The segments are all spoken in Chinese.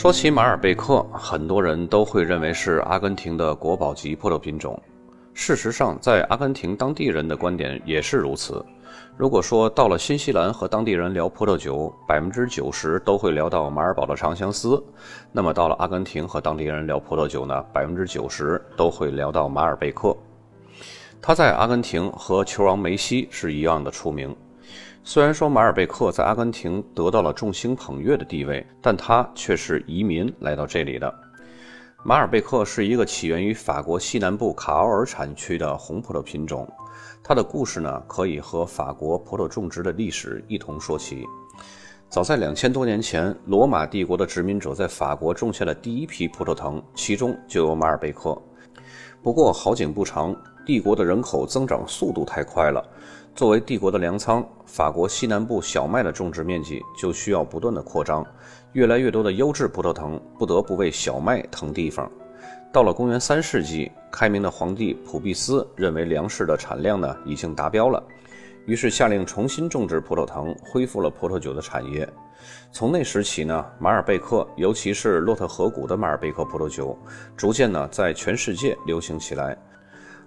说起马尔贝克，很多人都会认为是阿根廷的国宝级葡萄品种。事实上，在阿根廷当地人的观点也是如此。如果说到了新西兰和当地人聊葡萄酒，百分之九十都会聊到马尔堡的长相思，那么到了阿根廷和当地人聊葡萄酒呢，百分之九十都会聊到马尔贝克。他在阿根廷和球王梅西是一样的出名。虽然说马尔贝克在阿根廷得到了众星捧月的地位，但他却是移民来到这里的。马尔贝克是一个起源于法国西南部卡奥尔产区的红葡萄品种，它的故事呢，可以和法国葡萄种植的历史一同说起。早在两千多年前，罗马帝国的殖民者在法国种下了第一批葡萄藤，其中就有马尔贝克。不过好景不长，帝国的人口增长速度太快了。作为帝国的粮仓，法国西南部小麦的种植面积就需要不断的扩张，越来越多的优质葡萄藤不得不为小麦腾地方。到了公元三世纪，开明的皇帝普庇斯认为粮食的产量呢已经达标了，于是下令重新种植葡萄藤，恢复了葡萄酒的产业。从那时起呢，马尔贝克，尤其是洛特河谷的马尔贝克葡萄酒，逐渐呢在全世界流行起来。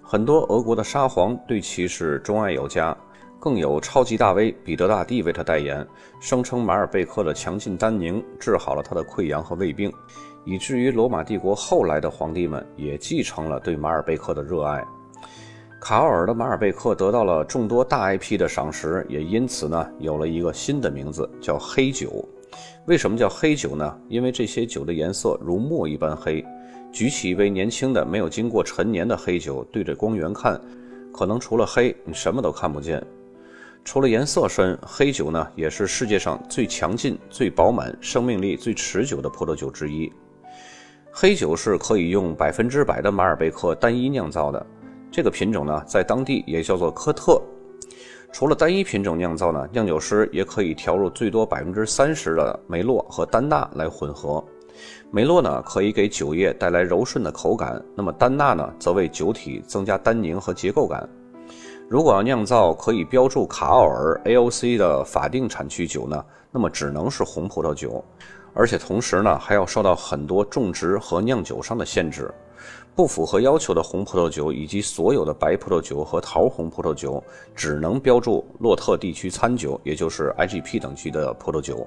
很多俄国的沙皇对其是钟爱有加，更有超级大 V 彼得大帝为他代言，声称马尔贝克的强劲单宁治好了他的溃疡和胃病，以至于罗马帝国后来的皇帝们也继承了对马尔贝克的热爱。卡奥尔的马尔贝克得到了众多大 IP 的赏识，也因此呢有了一个新的名字，叫黑酒。为什么叫黑酒呢？因为这些酒的颜色如墨一般黑。举起一杯年轻的、没有经过陈年的黑酒，对着光源看，可能除了黑，你什么都看不见。除了颜色深，黑酒呢也是世界上最强劲、最饱满、生命力最持久的葡萄酒之一。黑酒是可以用百分之百的马尔贝克单一酿造的，这个品种呢在当地也叫做科特。除了单一品种酿造呢，酿酒师也可以调入最多百分之三十的梅洛和丹纳来混合。梅洛呢，可以给酒液带来柔顺的口感；那么丹纳呢，则为酒体增加单宁和结构感。如果要酿造可以标注卡奥尔 AOC 的法定产区酒呢，那么只能是红葡萄酒，而且同时呢，还要受到很多种植和酿酒上的限制。不符合要求的红葡萄酒以及所有的白葡萄酒和桃红葡萄酒，只能标注洛特地区餐酒，也就是 IGP 等级的葡萄酒。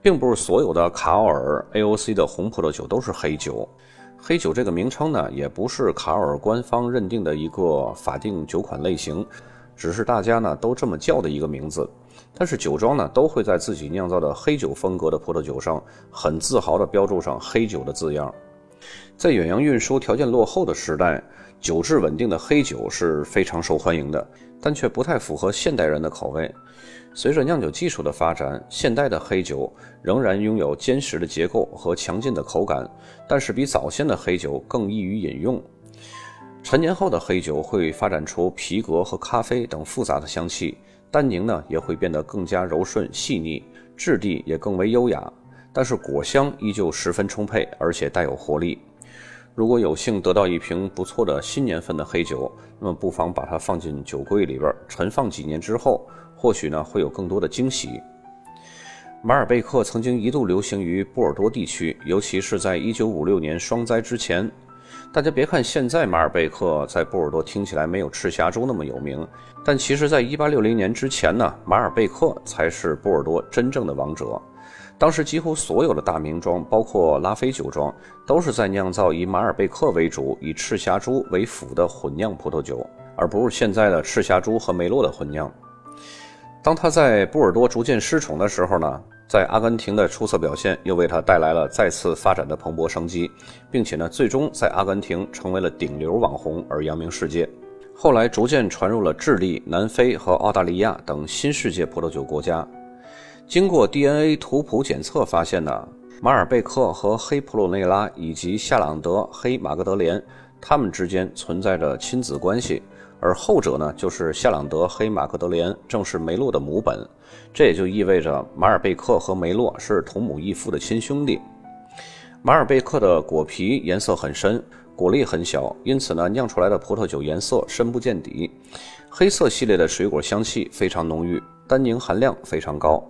并不是所有的卡奥尔 AOC 的红葡萄酒都是黑酒。黑酒这个名称呢，也不是卡尔官方认定的一个法定酒款类型，只是大家呢都这么叫的一个名字。但是酒庄呢都会在自己酿造的黑酒风格的葡萄酒上，很自豪地标注上“黑酒”的字样。在远洋运输条件落后的时代，酒质稳定的黑酒是非常受欢迎的，但却不太符合现代人的口味。随着酿酒技术的发展，现代的黑酒仍然拥有坚实的结构和强劲的口感，但是比早先的黑酒更易于饮用。陈年后的黑酒会发展出皮革和咖啡等复杂的香气，单宁呢也会变得更加柔顺细腻，质地也更为优雅，但是果香依旧十分充沛，而且带有活力。如果有幸得到一瓶不错的新年份的黑酒，那么不妨把它放进酒柜里边陈放几年之后。或许呢会有更多的惊喜。马尔贝克曾经一度流行于波尔多地区，尤其是在1956年双灾之前。大家别看现在马尔贝克在波尔多听起来没有赤霞珠那么有名，但其实，在1860年之前呢，马尔贝克才是波尔多真正的王者。当时几乎所有的大名庄，包括拉菲酒庄，都是在酿造以马尔贝克为主、以赤霞珠为辅的混酿葡萄酒，而不是现在的赤霞珠和梅洛的混酿。当他在波尔多逐渐失宠的时候呢，在阿根廷的出色表现又为他带来了再次发展的蓬勃生机，并且呢，最终在阿根廷成为了顶流网红而扬名世界。后来逐渐传入了智利、南非和澳大利亚等新世界葡萄酒国家。经过 DNA 图谱检测发现呢，马尔贝克和黑普鲁内拉以及夏朗德黑马格德莲，他们之间存在着亲子关系。而后者呢，就是夏朗德黑马格德莲，正是梅洛的母本，这也就意味着马尔贝克和梅洛是同母异父的亲兄弟。马尔贝克的果皮颜色很深，果粒很小，因此呢，酿出来的葡萄酒颜色深不见底。黑色系列的水果香气非常浓郁，单宁含量非常高，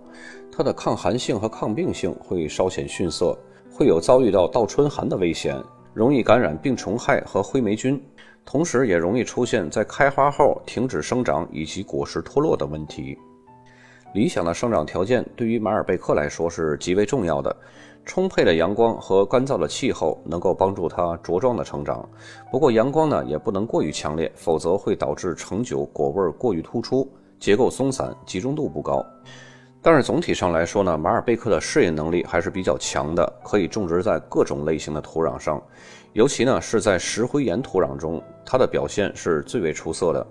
它的抗寒性和抗病性会稍显逊色。会有遭遇到倒春寒的危险，容易感染病虫害和灰霉菌，同时也容易出现在开花后停止生长以及果实脱落的问题。理想的生长条件对于马尔贝克来说是极为重要的。充沛的阳光和干燥的气候能够帮助它茁壮的成长。不过，阳光呢也不能过于强烈，否则会导致成酒果味过于突出，结构松散，集中度不高。但是总体上来说呢，马尔贝克的适应能力还是比较强的，可以种植在各种类型的土壤上，尤其呢是在石灰岩土壤中，它的表现是最为出色的。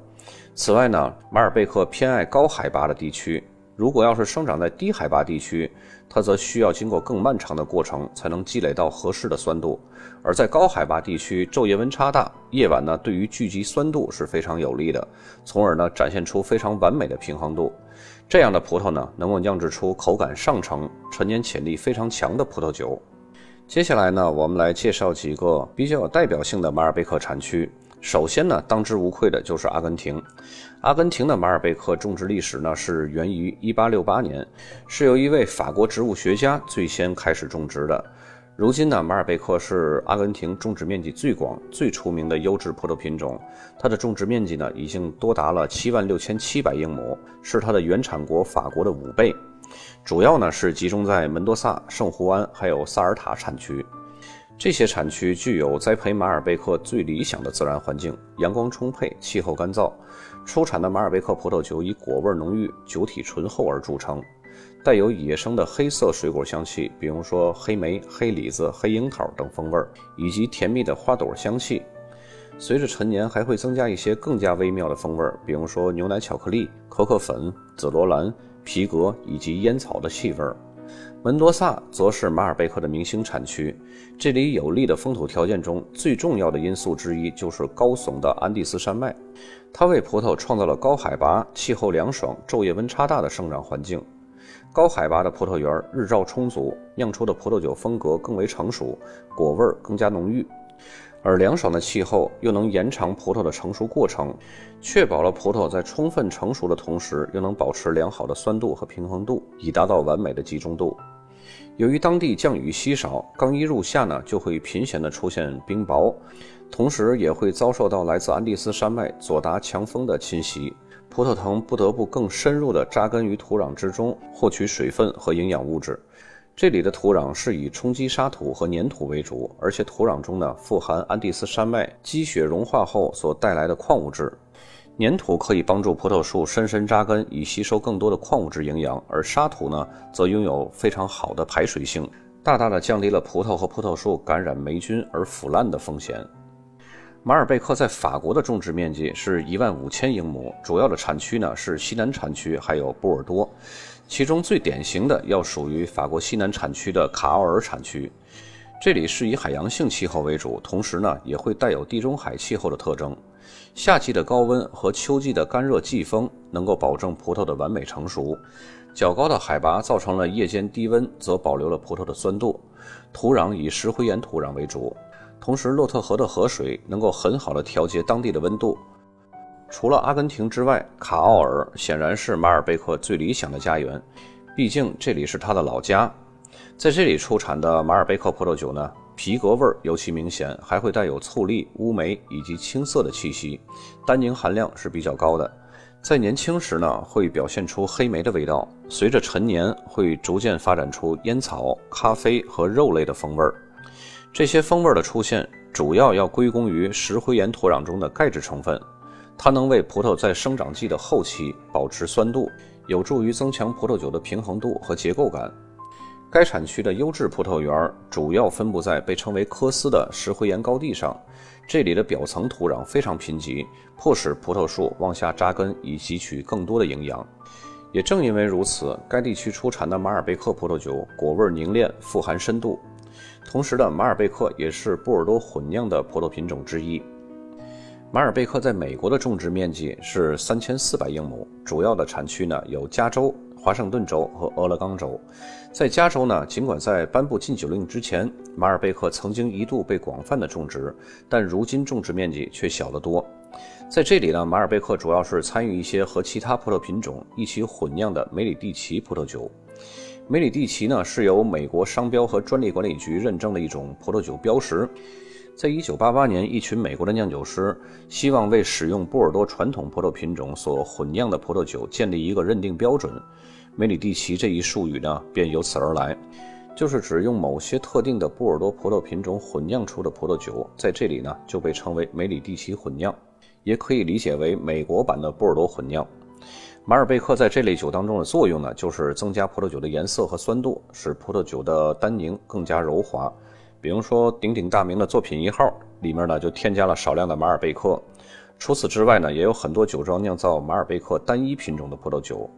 此外呢，马尔贝克偏爱高海拔的地区。如果要是生长在低海拔地区，它则需要经过更漫长的过程才能积累到合适的酸度；而在高海拔地区，昼夜温差大，夜晚呢对于聚集酸度是非常有利的，从而呢展现出非常完美的平衡度。这样的葡萄呢能够酿制出口感上乘、陈年潜力非常强的葡萄酒。接下来呢，我们来介绍几个比较有代表性的马尔贝克产区。首先呢，当之无愧的就是阿根廷。阿根廷的马尔贝克种植历史呢，是源于1868年，是由一位法国植物学家最先开始种植的。如今呢，马尔贝克是阿根廷种植面积最广、最出名的优质葡萄品种。它的种植面积呢，已经多达了7万6千7百英亩，是它的原产国法国的五倍。主要呢是集中在门多萨、圣胡安还有萨尔塔产区。这些产区具有栽培马尔贝克最理想的自然环境，阳光充沛，气候干燥。出产的马尔贝克葡萄酒以果味浓郁、酒体醇厚而著称，带有野生的黑色水果香气，比如说黑莓、黑李子、黑樱桃等风味，以及甜蜜的花朵香气。随着陈年，还会增加一些更加微妙的风味，比如说牛奶巧克力、可可粉、紫罗兰、皮革以及烟草的气味。门多萨则是马尔贝克的明星产区，这里有利的风土条件中最重要的因素之一就是高耸的安第斯山脉，它为葡萄创造了高海拔、气候凉爽、昼夜温差大的生长环境。高海拔的葡萄园日照充足，酿出的葡萄酒风格更为成熟，果味更加浓郁。而凉爽的气候又能延长葡萄的成熟过程，确保了葡萄在充分成熟的同时，又能保持良好的酸度和平衡度，以达到完美的集中度。由于当地降雨稀少，刚一入夏呢，就会频繁的出现冰雹，同时也会遭受到来自安第斯山脉左达强风的侵袭，葡萄藤不得不更深入的扎根于土壤之中，获取水分和营养物质。这里的土壤是以冲积沙土和粘土为主，而且土壤中呢富含安第斯山脉积雪融化后所带来的矿物质。粘土可以帮助葡萄树深深扎根，以吸收更多的矿物质营养；而沙土呢，则拥有非常好的排水性，大大的降低了葡萄和葡萄树感染霉菌而腐烂的风险。马尔贝克在法国的种植面积是一万五千英亩，主要的产区呢是西南产区，还有波尔多。其中最典型的要属于法国西南产区的卡奥尔产区，这里是以海洋性气候为主，同时呢也会带有地中海气候的特征。夏季的高温和秋季的干热季风能够保证葡萄的完美成熟。较高的海拔造成了夜间低温，则保留了葡萄的酸度。土壤以石灰岩土壤为主，同时洛特河的河水能够很好的调节当地的温度。除了阿根廷之外，卡奥尔显然是马尔贝克最理想的家园，毕竟这里是他的老家。在这里出产的马尔贝克葡萄酒呢，皮革味儿尤其明显，还会带有醋栗、乌梅以及青涩的气息，单宁含量是比较高的。在年轻时呢，会表现出黑莓的味道，随着陈年会逐渐发展出烟草、咖啡和肉类的风味儿。这些风味儿的出现，主要要归功于石灰岩土壤中的钙质成分。它能为葡萄在生长季的后期保持酸度，有助于增强葡萄酒的平衡度和结构感。该产区的优质葡萄园主要分布在被称为科斯的石灰岩高地上，这里的表层土壤非常贫瘠，迫使葡萄树往下扎根以汲取更多的营养。也正因为如此，该地区出产的马尔贝克葡萄酒果味凝练，富含深度。同时的马尔贝克也是波尔多混酿的葡萄品种之一。马尔贝克在美国的种植面积是三千四百英亩，主要的产区呢有加州、华盛顿州和俄勒冈州。在加州呢，尽管在颁布禁酒令之前，马尔贝克曾经一度被广泛的种植，但如今种植面积却小得多。在这里呢，马尔贝克主要是参与一些和其他葡萄品种一起混酿的梅里蒂奇葡萄酒。梅里蒂奇呢是由美国商标和专利管理局认证的一种葡萄酒标识。在一九八八年，一群美国的酿酒师希望为使用波尔多传统葡萄品种所混酿的葡萄酒建立一个认定标准。梅里蒂奇这一术语呢便由此而来，就是指用某些特定的波尔多葡萄品种混酿出的葡萄酒，在这里呢就被称为梅里蒂奇混酿，也可以理解为美国版的波尔多混酿。马尔贝克在这类酒当中的作用呢，就是增加葡萄酒的颜色和酸度，使葡萄酒的单宁更加柔滑。比如说鼎鼎大名的作品一号里面呢，就添加了少量的马尔贝克。除此之外呢，也有很多酒庄酿造马尔贝克单一品种的葡萄酒。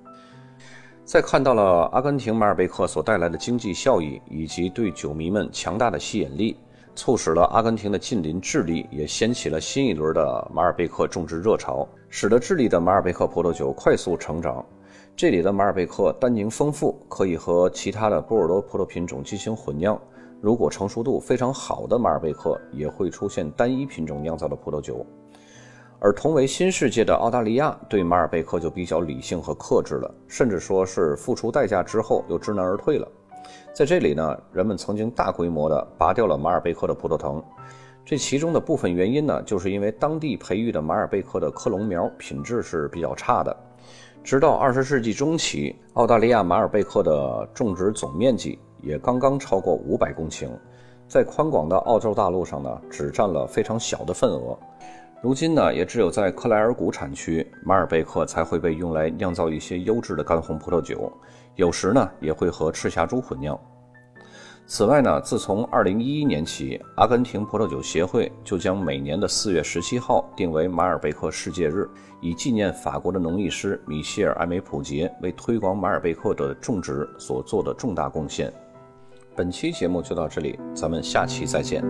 在看到了阿根廷马尔贝克所带来的经济效益以及对酒迷们强大的吸引力，促使了阿根廷的近邻智利也掀起了新一轮的马尔贝克种植热潮。使得智利的马尔贝克葡萄酒快速成长。这里的马尔贝克单宁丰富，可以和其他的波尔多葡萄品种进行混酿。如果成熟度非常好的马尔贝克，也会出现单一品种酿造的葡萄酒。而同为新世界的澳大利亚对马尔贝克就比较理性和克制了，甚至说是付出代价之后又知难而退了。在这里呢，人们曾经大规模的拔掉了马尔贝克的葡萄藤。这其中的部分原因呢，就是因为当地培育的马尔贝克的克隆苗品质是比较差的。直到二十世纪中期，澳大利亚马尔贝克的种植总面积也刚刚超过五百公顷，在宽广的澳洲大陆上呢，只占了非常小的份额。如今呢，也只有在克莱尔谷产区，马尔贝克才会被用来酿造一些优质的干红葡萄酒，有时呢，也会和赤霞珠混酿。此外呢，自从2011年起，阿根廷葡萄酒协会就将每年的4月17号定为马尔贝克世界日，以纪念法国的农艺师米歇尔·艾梅普杰为推广马尔贝克的种植所做的重大贡献。本期节目就到这里，咱们下期再见。